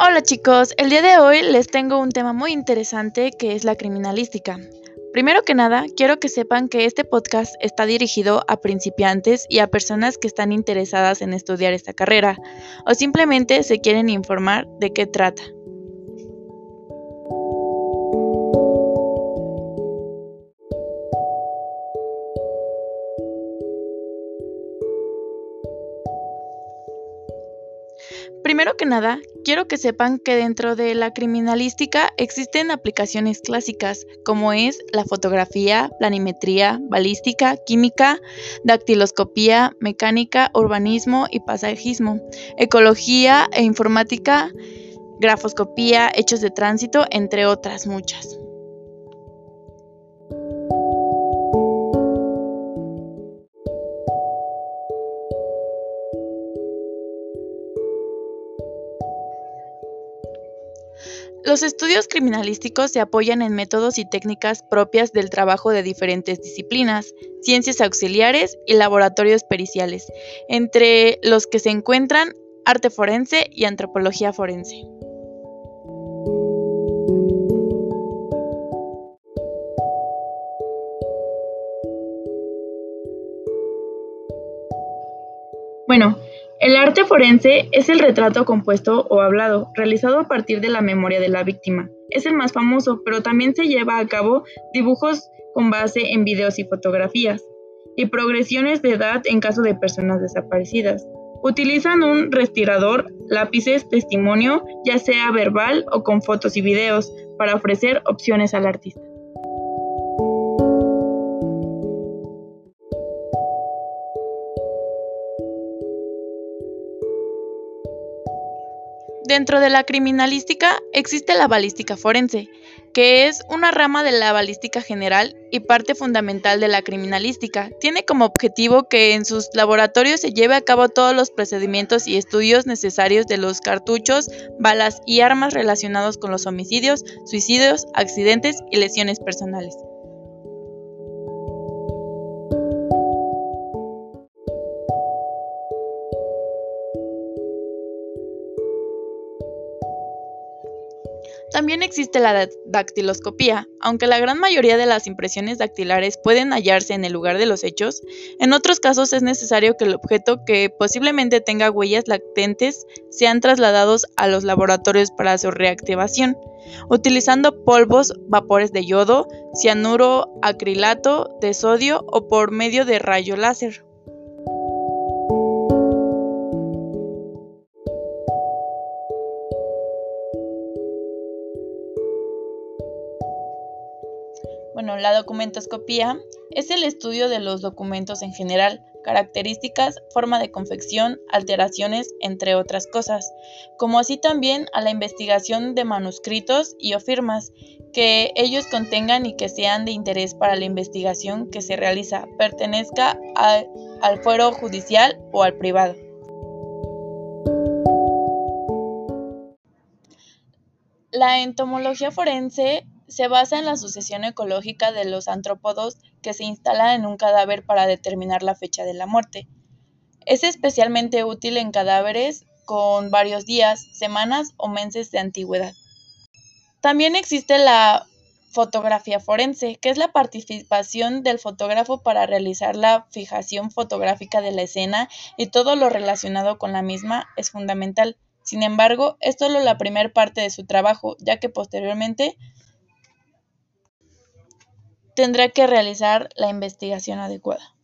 Hola chicos, el día de hoy les tengo un tema muy interesante que es la criminalística. Primero que nada, quiero que sepan que este podcast está dirigido a principiantes y a personas que están interesadas en estudiar esta carrera o simplemente se quieren informar de qué trata. Primero que nada, quiero que sepan que dentro de la criminalística existen aplicaciones clásicas como es la fotografía, planimetría, balística, química, dactiloscopía, mecánica, urbanismo y paisajismo, ecología e informática, grafoscopía, hechos de tránsito, entre otras muchas. Los estudios criminalísticos se apoyan en métodos y técnicas propias del trabajo de diferentes disciplinas, ciencias auxiliares y laboratorios periciales, entre los que se encuentran arte forense y antropología forense. Bueno, el arte forense es el retrato compuesto o hablado, realizado a partir de la memoria de la víctima. Es el más famoso, pero también se lleva a cabo dibujos con base en videos y fotografías, y progresiones de edad en caso de personas desaparecidas. Utilizan un respirador, lápices, testimonio, ya sea verbal o con fotos y videos, para ofrecer opciones al artista. Dentro de la criminalística existe la balística forense, que es una rama de la balística general y parte fundamental de la criminalística. Tiene como objetivo que en sus laboratorios se lleve a cabo todos los procedimientos y estudios necesarios de los cartuchos, balas y armas relacionados con los homicidios, suicidios, accidentes y lesiones personales. También existe la dactiloscopía, aunque la gran mayoría de las impresiones dactilares pueden hallarse en el lugar de los hechos, en otros casos es necesario que el objeto que posiblemente tenga huellas latentes sean trasladados a los laboratorios para su reactivación, utilizando polvos, vapores de yodo, cianuro, acrilato de sodio o por medio de rayo láser. Bueno, la documentoscopía es el estudio de los documentos en general, características, forma de confección, alteraciones, entre otras cosas, como así también a la investigación de manuscritos y o firmas que ellos contengan y que sean de interés para la investigación que se realiza, pertenezca al fuero judicial o al privado. La entomología forense se basa en la sucesión ecológica de los antrópodos que se instalan en un cadáver para determinar la fecha de la muerte. Es especialmente útil en cadáveres con varios días, semanas o meses de antigüedad. También existe la fotografía forense, que es la participación del fotógrafo para realizar la fijación fotográfica de la escena y todo lo relacionado con la misma es fundamental. Sin embargo, es solo la primera parte de su trabajo, ya que posteriormente tendrá que realizar la investigación adecuada.